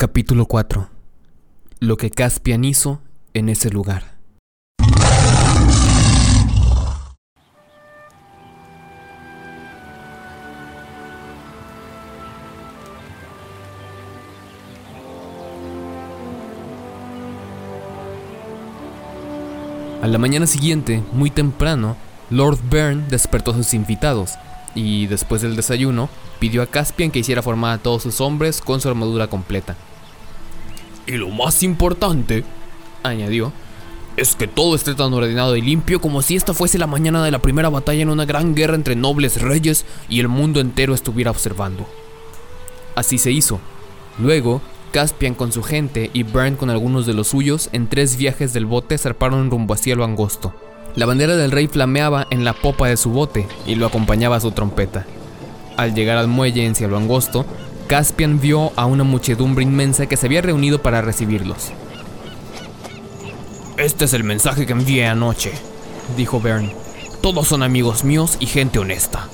Capítulo 4 Lo que Caspian hizo en ese lugar. A la mañana siguiente, muy temprano, Lord Byrne despertó a sus invitados y, después del desayuno, pidió a Caspian que hiciera formar a todos sus hombres con su armadura completa. Y lo más importante, Añadió, es que todo esté tan ordenado y limpio como si esta fuese la mañana de la primera batalla en una gran guerra entre nobles reyes y el mundo entero estuviera observando. así se hizo. Luego, Caspian con su gente y Byrne con algunos de los suyos en tres viajes del bote zarparon rumbo a cielo angosto. La bandera del rey flameaba en la popa de su bote y lo acompañaba su trompeta. Al llegar al muelle en cielo angosto, Caspian vio a una muchedumbre inmensa que se había reunido para recibirlos. Este es el mensaje que envié anoche, Dijo Byrne, Todos son amigos míos y gente honesta.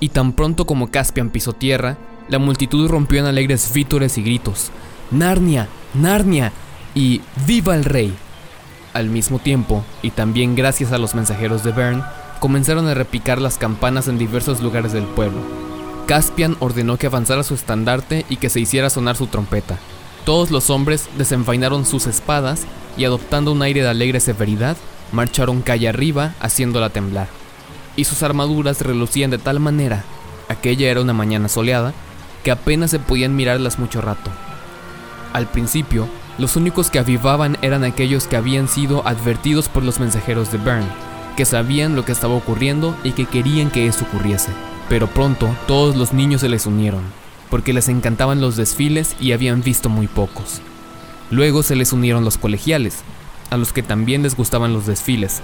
y tan pronto como Caspian pisó tierra, la multitud rompió en alegres vítores y gritos. ¡Narnia! ¡Narnia! y ¡Viva el rey! Al mismo tiempo, y también gracias a los mensajeros de Bern, comenzaron a repicar las campanas en diversos lugares del pueblo. Caspian ordenó que avanzara su estandarte y que se hiciera sonar su trompeta. Todos los hombres desenvainaron sus espadas y adoptando un aire de alegre severidad, marcharon calle arriba haciéndola temblar. Y sus armaduras relucían de tal manera, aquella era una mañana soleada, que apenas se podían mirarlas mucho rato. Al principio, los únicos que avivaban eran aquellos que habían sido advertidos por los mensajeros de Bern, que sabían lo que estaba ocurriendo y que querían que eso ocurriese. Pero pronto todos los niños se les unieron, porque les encantaban los desfiles y habían visto muy pocos. Luego se les unieron los colegiales, a los que también les gustaban los desfiles,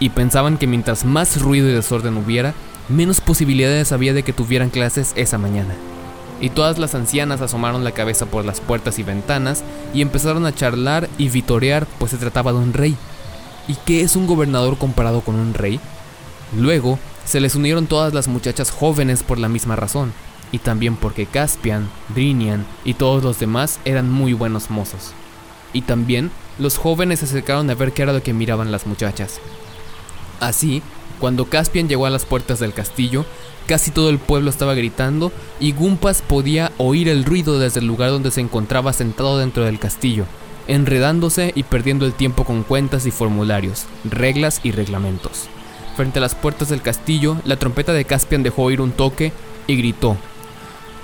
y pensaban que mientras más ruido y desorden hubiera, menos posibilidades había de que tuvieran clases esa mañana y todas las ancianas asomaron la cabeza por las puertas y ventanas y empezaron a charlar y vitorear, pues se trataba de un rey. ¿Y qué es un gobernador comparado con un rey? Luego, se les unieron todas las muchachas jóvenes por la misma razón, y también porque Caspian, Drinian y todos los demás eran muy buenos mozos. Y también, los jóvenes se acercaron a ver qué era lo que miraban las muchachas. Así, cuando Caspian llegó a las puertas del castillo, casi todo el pueblo estaba gritando y Gumpas podía oír el ruido desde el lugar donde se encontraba sentado dentro del castillo, enredándose y perdiendo el tiempo con cuentas y formularios, reglas y reglamentos. Frente a las puertas del castillo, la trompeta de Caspian dejó oír un toque y gritó: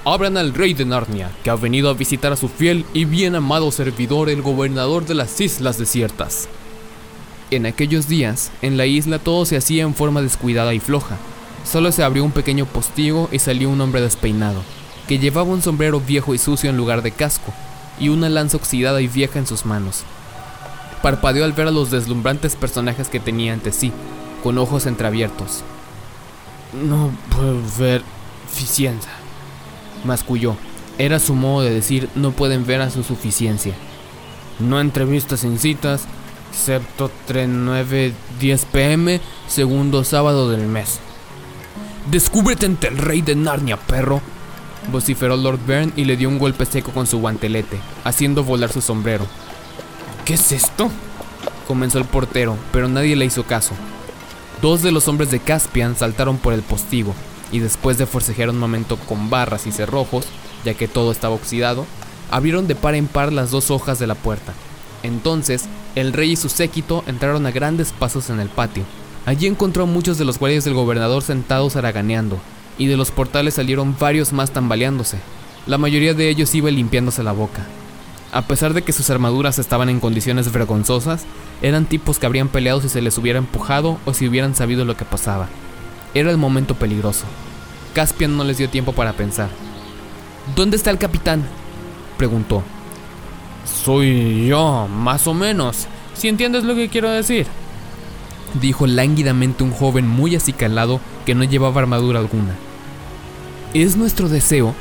Abran al rey de Narnia, que ha venido a visitar a su fiel y bien amado servidor, el gobernador de las islas desiertas. En aquellos días, en la isla todo se hacía en forma descuidada y floja. Solo se abrió un pequeño postigo y salió un hombre despeinado, que llevaba un sombrero viejo y sucio en lugar de casco, y una lanza oxidada y vieja en sus manos. Parpadeó al ver a los deslumbrantes personajes que tenía ante sí, con ojos entreabiertos. No puedo ver eficiencia. Masculló. Era su modo de decir no pueden ver a su suficiencia. No entrevistas sin citas, excepto 3, 9, 10 pm, segundo sábado del mes. Descúbrete ante el rey de Narnia, perro. Vociferó Lord Byrne y le dio un golpe seco con su guantelete, haciendo volar su sombrero. ¿Qué es esto? Comenzó el portero, pero nadie le hizo caso. Dos de los hombres de Caspian saltaron por el postigo, y después de forcejear un momento con barras y cerrojos, ya que todo estaba oxidado, abrieron de par en par las dos hojas de la puerta. Entonces, el rey y su séquito entraron a grandes pasos en el patio. Allí encontró a muchos de los guardias del gobernador sentados haraganeando, y de los portales salieron varios más tambaleándose. La mayoría de ellos iba limpiándose la boca. A pesar de que sus armaduras estaban en condiciones vergonzosas, eran tipos que habrían peleado si se les hubiera empujado o si hubieran sabido lo que pasaba. Era el momento peligroso. Caspian no les dio tiempo para pensar. ¿Dónde está el capitán? preguntó. Soy yo, más o menos. Si entiendes lo que quiero decir. Dijo lánguidamente un joven muy acicalado que no llevaba armadura alguna. Es nuestro deseo,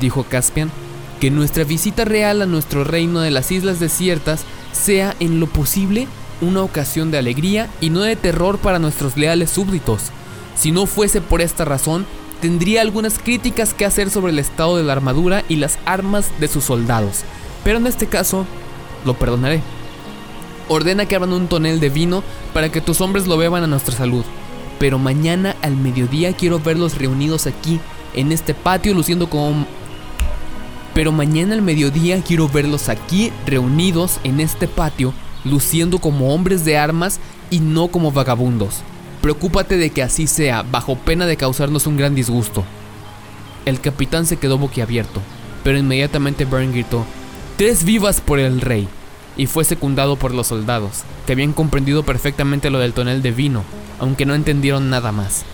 dijo Caspian, que nuestra visita real a nuestro reino de las islas desiertas sea en lo posible una ocasión de alegría y no de terror para nuestros leales súbditos. Si no fuese por esta razón, tendría algunas críticas que hacer sobre el estado de la armadura y las armas de sus soldados, pero en este caso lo perdonaré. Ordena que abran un tonel de vino para que tus hombres lo beban a nuestra salud, pero mañana al mediodía quiero verlos reunidos aquí, en este patio, luciendo como... Pero mañana al mediodía quiero verlos aquí, reunidos en este patio, luciendo como hombres de armas y no como vagabundos. Preocúpate de que así sea, bajo pena de causarnos un gran disgusto. El capitán se quedó boquiabierto, pero inmediatamente Byrne gritó, Tres vivas por el rey, y fue secundado por los soldados, que habían comprendido perfectamente lo del tonel de vino, aunque no entendieron nada más.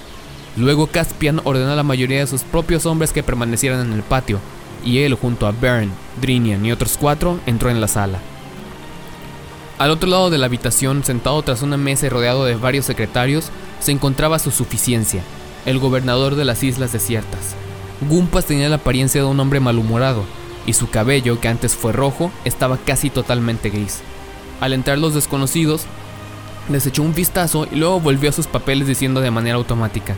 Luego Caspian ordenó a la mayoría de sus propios hombres que permanecieran en el patio, y él junto a Bern, Drinian y otros cuatro entró en la sala. Al otro lado de la habitación, sentado tras una mesa y rodeado de varios secretarios, se encontraba su suficiencia, el gobernador de las islas desiertas. Gumpas tenía la apariencia de un hombre malhumorado, y su cabello, que antes fue rojo, estaba casi totalmente gris. Al entrar los desconocidos, les echó un vistazo y luego volvió a sus papeles diciendo de manera automática,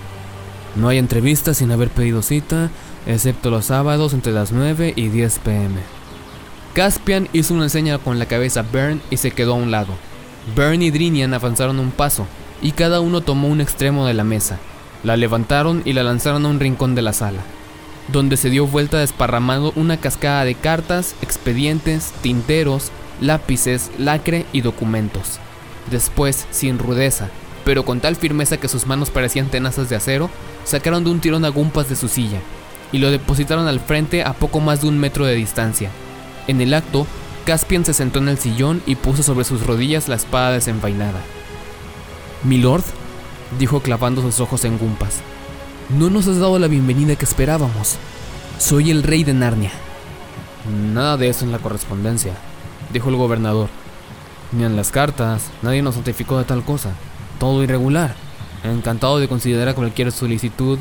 No hay entrevistas sin haber pedido cita, excepto los sábados entre las 9 y 10 pm. Caspian hizo una señal con la cabeza a Bern y se quedó a un lado. Bern y Drinian avanzaron un paso, y cada uno tomó un extremo de la mesa. La levantaron y la lanzaron a un rincón de la sala, donde se dio vuelta desparramando una cascada de cartas, expedientes, tinteros, lápices, lacre y documentos. Después, sin rudeza, pero con tal firmeza que sus manos parecían tenazas de acero, sacaron de un tirón a Gumpas de su silla y lo depositaron al frente a poco más de un metro de distancia. En el acto, Caspian se sentó en el sillón y puso sobre sus rodillas la espada desenvainada. Milord, dijo clavando sus ojos en Gumpas, no nos has dado la bienvenida que esperábamos. Soy el rey de Narnia. Nada de eso en la correspondencia, dijo el gobernador. Ni en las cartas, nadie nos notificó de tal cosa. Todo irregular. Encantado de considerar cualquier solicitud.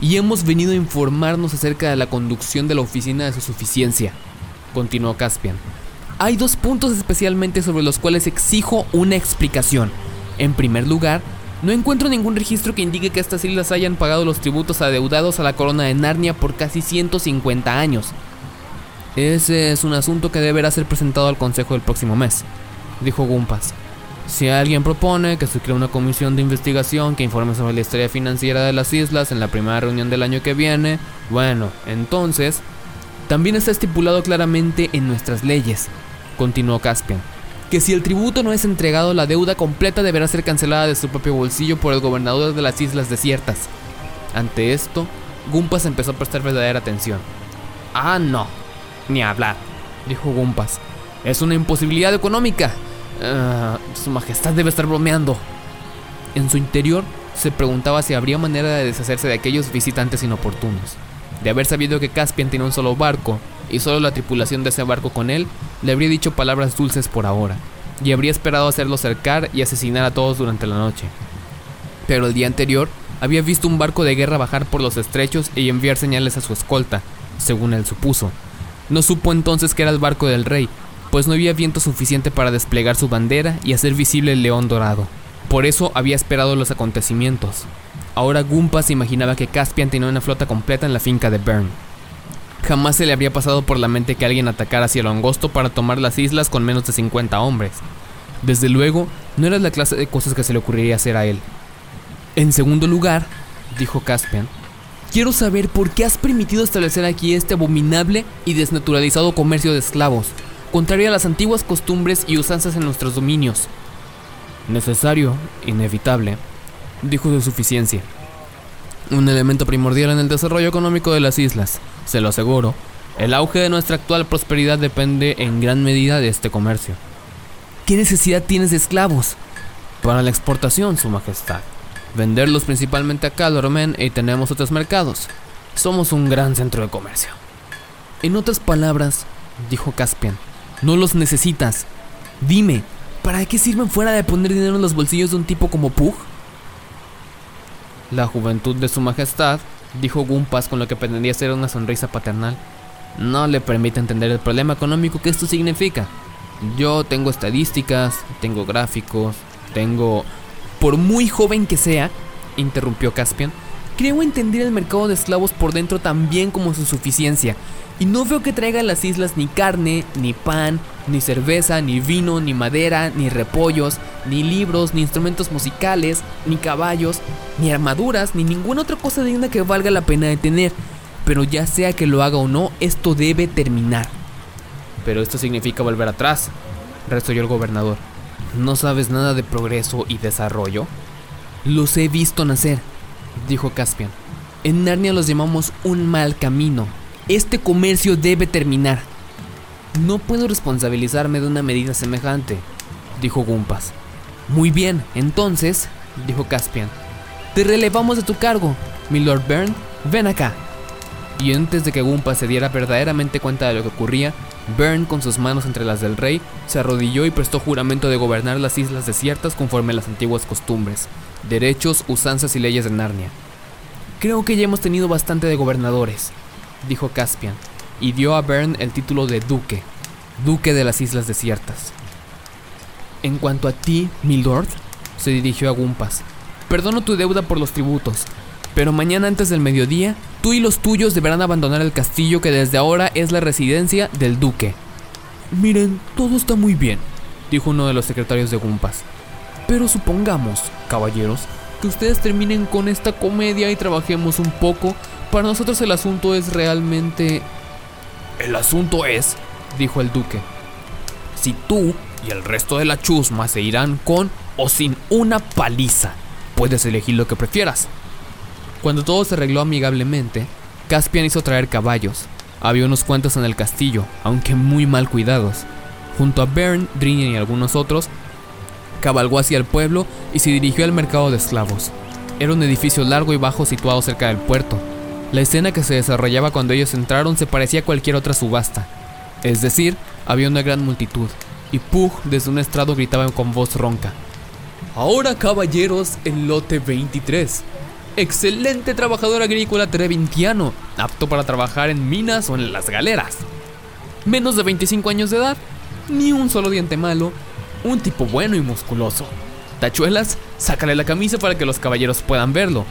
Y hemos venido a informarnos acerca de la conducción de la oficina de su suficiencia continuó Caspian. Hay dos puntos especialmente sobre los cuales exijo una explicación. En primer lugar, no encuentro ningún registro que indique que estas islas hayan pagado los tributos adeudados a la corona de Narnia por casi 150 años. Ese es un asunto que deberá ser presentado al Consejo el próximo mes, dijo Gumpas. Si alguien propone que se cree una comisión de investigación que informe sobre la historia financiera de las islas en la primera reunión del año que viene, bueno, entonces también está estipulado claramente en nuestras leyes, continuó Caspian, que si el tributo no es entregado, la deuda completa deberá ser cancelada de su propio bolsillo por el gobernador de las islas desiertas. Ante esto, Gumpas empezó a prestar verdadera atención. Ah, no, ni hablar, dijo Gumpas. Es una imposibilidad económica. Ah, su Majestad debe estar bromeando. En su interior se preguntaba si habría manera de deshacerse de aquellos visitantes inoportunos. De haber sabido que Caspian tenía un solo barco y solo la tripulación de ese barco con él, le habría dicho palabras dulces por ahora, y habría esperado hacerlo cercar y asesinar a todos durante la noche. Pero el día anterior había visto un barco de guerra bajar por los estrechos y enviar señales a su escolta, según él supuso. No supo entonces que era el barco del rey, pues no había viento suficiente para desplegar su bandera y hacer visible el león dorado. Por eso había esperado los acontecimientos, Ahora Gumpas imaginaba que Caspian tenía una flota completa en la finca de Bern. Jamás se le había pasado por la mente que alguien atacara hacia lo angosto para tomar las islas con menos de 50 hombres. Desde luego, no era la clase de cosas que se le ocurriría hacer a él. En segundo lugar, dijo Caspian, quiero saber por qué has permitido establecer aquí este abominable y desnaturalizado comercio de esclavos, contrario a las antiguas costumbres y usanzas en nuestros dominios. Necesario, inevitable, dijo de suficiencia. Un elemento primordial en el desarrollo económico de las islas, se lo aseguro. El auge de nuestra actual prosperidad depende en gran medida de este comercio. ¿Qué necesidad tienes de esclavos? Para la exportación, Su Majestad. Venderlos principalmente a Calormen y tenemos otros mercados. Somos un gran centro de comercio. En otras palabras, dijo Caspian, no los necesitas. Dime, ¿para qué sirven fuera de poner dinero en los bolsillos de un tipo como Pug? La juventud de su majestad, dijo Gumpas con lo que pretendía ser una sonrisa paternal, no le permite entender el problema económico que esto significa. Yo tengo estadísticas, tengo gráficos, tengo... Por muy joven que sea, interrumpió Caspian, Creo entender el mercado de esclavos por dentro tan bien como su suficiencia, y no veo que traiga a las islas ni carne, ni pan, ni cerveza, ni vino, ni madera, ni repollos, ni libros, ni instrumentos musicales, ni caballos, ni armaduras, ni ninguna otra cosa digna que valga la pena de tener. Pero ya sea que lo haga o no, esto debe terminar. Pero esto significa volver atrás, resolló el gobernador. ¿No sabes nada de progreso y desarrollo? Los he visto nacer, dijo Caspian. En Narnia los llamamos un mal camino. Este comercio debe terminar. No puedo responsabilizarme de una medida semejante, dijo Gumpas. Muy bien, entonces, dijo Caspian. Te relevamos de tu cargo, Milord Byrne. Ven acá. Y antes de que Gumpas se diera verdaderamente cuenta de lo que ocurría, Byrne, con sus manos entre las del rey, se arrodilló y prestó juramento de gobernar las islas desiertas conforme a las antiguas costumbres, derechos, usanzas y leyes de Narnia. Creo que ya hemos tenido bastante de gobernadores, dijo Caspian, y dio a Byrne el título de duque, duque de las islas desiertas. En cuanto a ti, mi lord, se dirigió a Gumpas, perdono tu deuda por los tributos, pero mañana antes del mediodía, tú y los tuyos deberán abandonar el castillo que desde ahora es la residencia del duque. Miren, todo está muy bien, dijo uno de los secretarios de Gumpas. Pero supongamos, caballeros, que ustedes terminen con esta comedia y trabajemos un poco. Para nosotros el asunto es realmente... El asunto es, dijo el duque, si tú y el resto de la chusma se irán con o sin una paliza. Puedes elegir lo que prefieras. Cuando todo se arregló amigablemente, Caspian hizo traer caballos. Había unos cuantos en el castillo, aunque muy mal cuidados. Junto a Bern, Drinian y algunos otros, cabalgó hacia el pueblo y se dirigió al mercado de esclavos. Era un edificio largo y bajo situado cerca del puerto. La escena que se desarrollaba cuando ellos entraron se parecía a cualquier otra subasta. Es decir, había una gran multitud, y Pug desde un estrado gritaba con voz ronca. Ahora caballeros, el lote 23. Excelente trabajador agrícola trevintiano, apto para trabajar en minas o en las galeras. Menos de 25 años de edad, ni un solo diente malo, un tipo bueno y musculoso. Tachuelas, sácale la camisa para que los caballeros puedan verlo.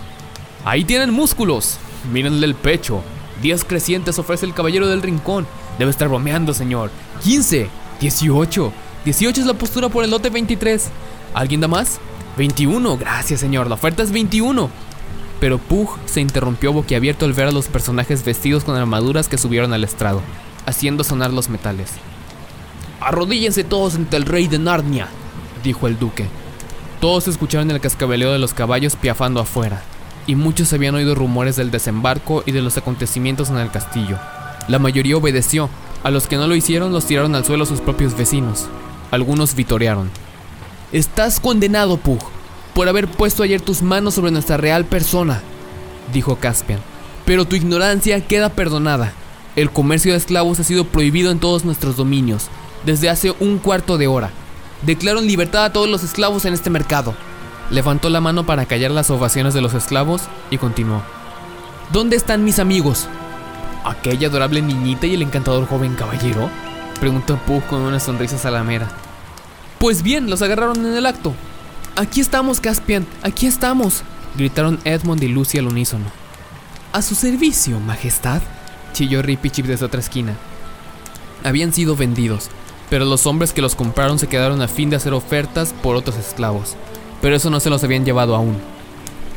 Ahí tienen músculos, mírenle el pecho. 10 crecientes ofrece el caballero del rincón. Debe estar bromeando, señor. 15, 18. 18 es la postura por el lote 23. ¿Alguien da más? 21. Gracias, señor. La oferta es 21. Pero Pug se interrumpió boquiabierto al ver a los personajes vestidos con armaduras que subieron al estrado, haciendo sonar los metales. Arrodíllense todos ante el rey de Narnia, dijo el duque. Todos escucharon el cascabeleo de los caballos piafando afuera, y muchos habían oído rumores del desembarco y de los acontecimientos en el castillo. La mayoría obedeció, a los que no lo hicieron los tiraron al suelo sus propios vecinos. Algunos vitorearon. Estás condenado, Pug, por haber puesto ayer tus manos sobre nuestra real persona, dijo Caspian. Pero tu ignorancia queda perdonada. El comercio de esclavos ha sido prohibido en todos nuestros dominios, desde hace un cuarto de hora. Declaro en libertad a todos los esclavos en este mercado. Levantó la mano para callar las ovaciones de los esclavos y continuó. ¿Dónde están mis amigos? ¿Aquella adorable niñita y el encantador joven caballero? Preguntó Pug con una sonrisa salamera. Pues bien, los agarraron en el acto. Aquí estamos, Caspian, aquí estamos, gritaron Edmund y Lucy al unísono. A su servicio, Majestad, chilló Rippy Chip desde otra esquina. Habían sido vendidos, pero los hombres que los compraron se quedaron a fin de hacer ofertas por otros esclavos, pero eso no se los habían llevado aún.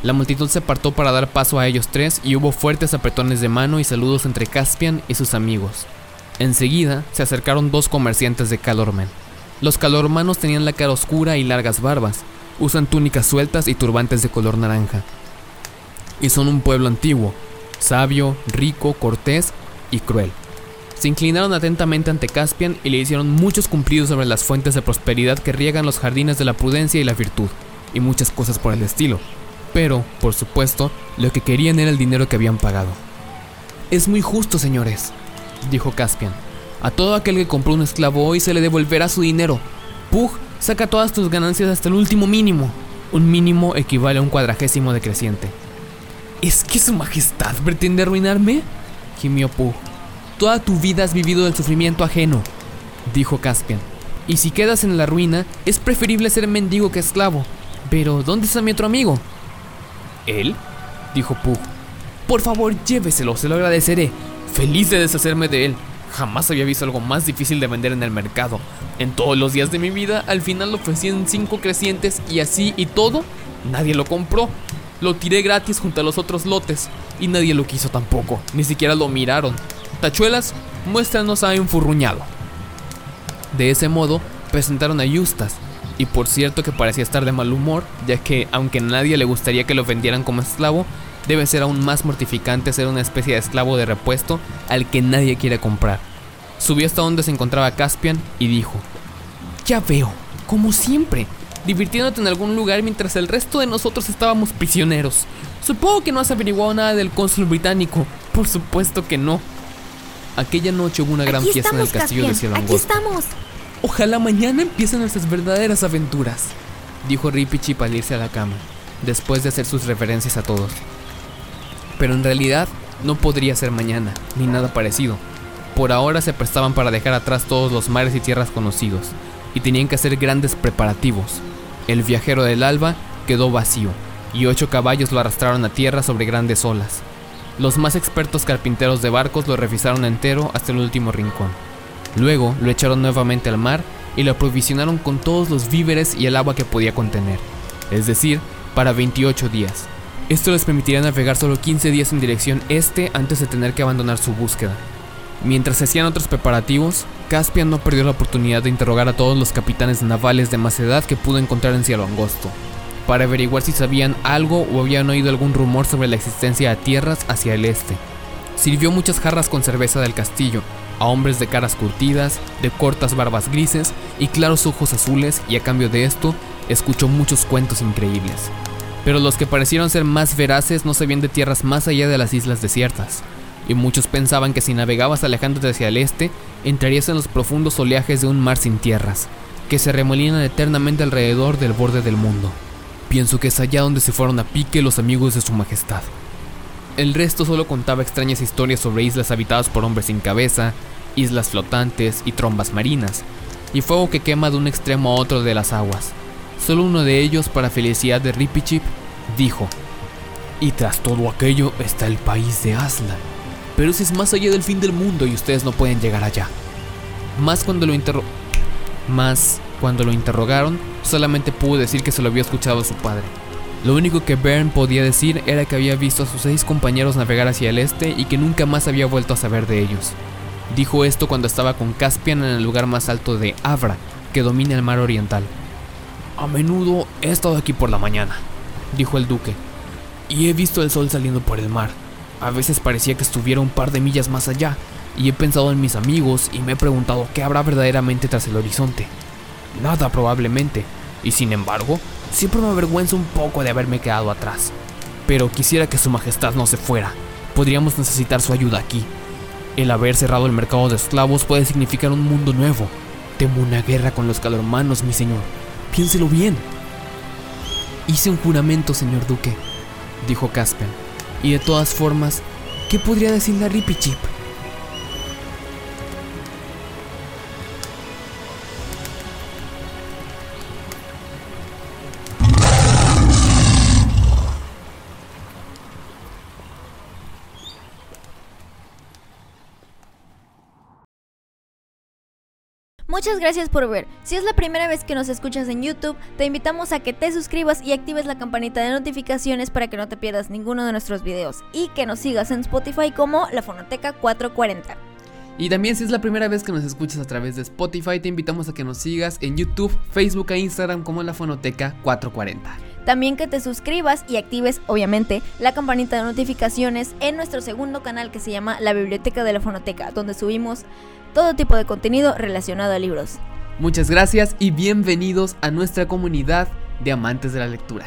La multitud se apartó para dar paso a ellos tres y hubo fuertes apretones de mano y saludos entre Caspian y sus amigos. Enseguida se acercaron dos comerciantes de Calormen. Los calormanos tenían la cara oscura y largas barbas, usan túnicas sueltas y turbantes de color naranja. Y son un pueblo antiguo, sabio, rico, cortés y cruel. Se inclinaron atentamente ante Caspian y le hicieron muchos cumplidos sobre las fuentes de prosperidad que riegan los jardines de la prudencia y la virtud, y muchas cosas por el estilo. Pero, por supuesto, lo que querían era el dinero que habían pagado. Es muy justo, señores, dijo Caspian. A todo aquel que compró un esclavo hoy se le devolverá su dinero. Pug, saca todas tus ganancias hasta el último mínimo. Un mínimo equivale a un cuadragésimo decreciente. ¿Es que su majestad pretende arruinarme? gimió Pug. Toda tu vida has vivido del sufrimiento ajeno, dijo Caspian. Y si quedas en la ruina, es preferible ser mendigo que esclavo. Pero, ¿dónde está mi otro amigo? ¿Él? dijo Pug. Por favor, lléveselo, se lo agradeceré. Feliz de deshacerme de él. Jamás había visto algo más difícil de vender en el mercado. En todos los días de mi vida, al final ofrecían cinco crecientes y así y todo, nadie lo compró. Lo tiré gratis junto a los otros lotes y nadie lo quiso tampoco, ni siquiera lo miraron. Tachuelas, muéstranos a enfurruñado. De ese modo, presentaron a Justas, y por cierto que parecía estar de mal humor, ya que aunque a nadie le gustaría que lo vendieran como esclavo, debe ser aún más mortificante ser una especie de esclavo de repuesto al que nadie quiere comprar. Subió hasta donde se encontraba Caspian y dijo, Ya veo, como siempre, divirtiéndote en algún lugar mientras el resto de nosotros estábamos prisioneros. Supongo que no has averiguado nada del cónsul británico. Por supuesto que no. Aquella noche hubo una gran fiesta en el castillo de Cielo Aquí estamos. Ojalá mañana empiecen nuestras verdaderas aventuras, dijo Ripichi al irse a la cama, después de hacer sus referencias a todos. Pero en realidad no podría ser mañana, ni nada parecido. Por ahora se prestaban para dejar atrás todos los mares y tierras conocidos, y tenían que hacer grandes preparativos. El viajero del alba quedó vacío, y ocho caballos lo arrastraron a tierra sobre grandes olas. Los más expertos carpinteros de barcos lo revisaron entero hasta el último rincón. Luego lo echaron nuevamente al mar y lo aprovisionaron con todos los víveres y el agua que podía contener, es decir, para 28 días. Esto les permitiría navegar solo 15 días en dirección este antes de tener que abandonar su búsqueda. Mientras se hacían otros preparativos, Caspian no perdió la oportunidad de interrogar a todos los capitanes navales de más edad que pudo encontrar en Cielo Angosto, para averiguar si sabían algo o habían oído algún rumor sobre la existencia de tierras hacia el este. Sirvió muchas jarras con cerveza del castillo, a hombres de caras curtidas, de cortas barbas grises y claros ojos azules y a cambio de esto, escuchó muchos cuentos increíbles. Pero los que parecieron ser más veraces no sabían de tierras más allá de las islas desiertas, y muchos pensaban que si navegabas alejándote hacia el este, entrarías en los profundos oleajes de un mar sin tierras, que se remolinan eternamente alrededor del borde del mundo. Pienso que es allá donde se fueron a pique los amigos de su majestad. El resto solo contaba extrañas historias sobre islas habitadas por hombres sin cabeza, islas flotantes y trombas marinas, y fuego que quema de un extremo a otro de las aguas. Solo uno de ellos, para felicidad de Ripichip, dijo, y tras todo aquello está el país de Aslan. Pero ese es más allá del fin del mundo y ustedes no pueden llegar allá. Más cuando lo interro... Más cuando lo interrogaron, solamente pudo decir que se lo había escuchado a su padre. Lo único que Bern podía decir era que había visto a sus seis compañeros navegar hacia el este y que nunca más había vuelto a saber de ellos. Dijo esto cuando estaba con Caspian en el lugar más alto de Avra, que domina el mar oriental. A menudo he estado aquí por la mañana, dijo el duque, y he visto el sol saliendo por el mar. A veces parecía que estuviera un par de millas más allá, y he pensado en mis amigos y me he preguntado qué habrá verdaderamente tras el horizonte. Nada probablemente, y sin embargo, siempre me avergüenza un poco de haberme quedado atrás. Pero quisiera que su majestad no se fuera. Podríamos necesitar su ayuda aquí. El haber cerrado el mercado de esclavos puede significar un mundo nuevo. Temo una guerra con los calormanos, mi señor. Piénselo bien. Hice un juramento, señor duque, dijo Caspian. Y de todas formas, ¿qué podría decirle a Ripichip? Muchas gracias por ver. Si es la primera vez que nos escuchas en YouTube, te invitamos a que te suscribas y actives la campanita de notificaciones para que no te pierdas ninguno de nuestros videos y que nos sigas en Spotify como La Fonoteca 440. Y también si es la primera vez que nos escuchas a través de Spotify, te invitamos a que nos sigas en YouTube, Facebook e Instagram como La Fonoteca 440. También que te suscribas y actives, obviamente, la campanita de notificaciones en nuestro segundo canal que se llama La Biblioteca de la Fonoteca, donde subimos todo tipo de contenido relacionado a libros. Muchas gracias y bienvenidos a nuestra comunidad de amantes de la lectura.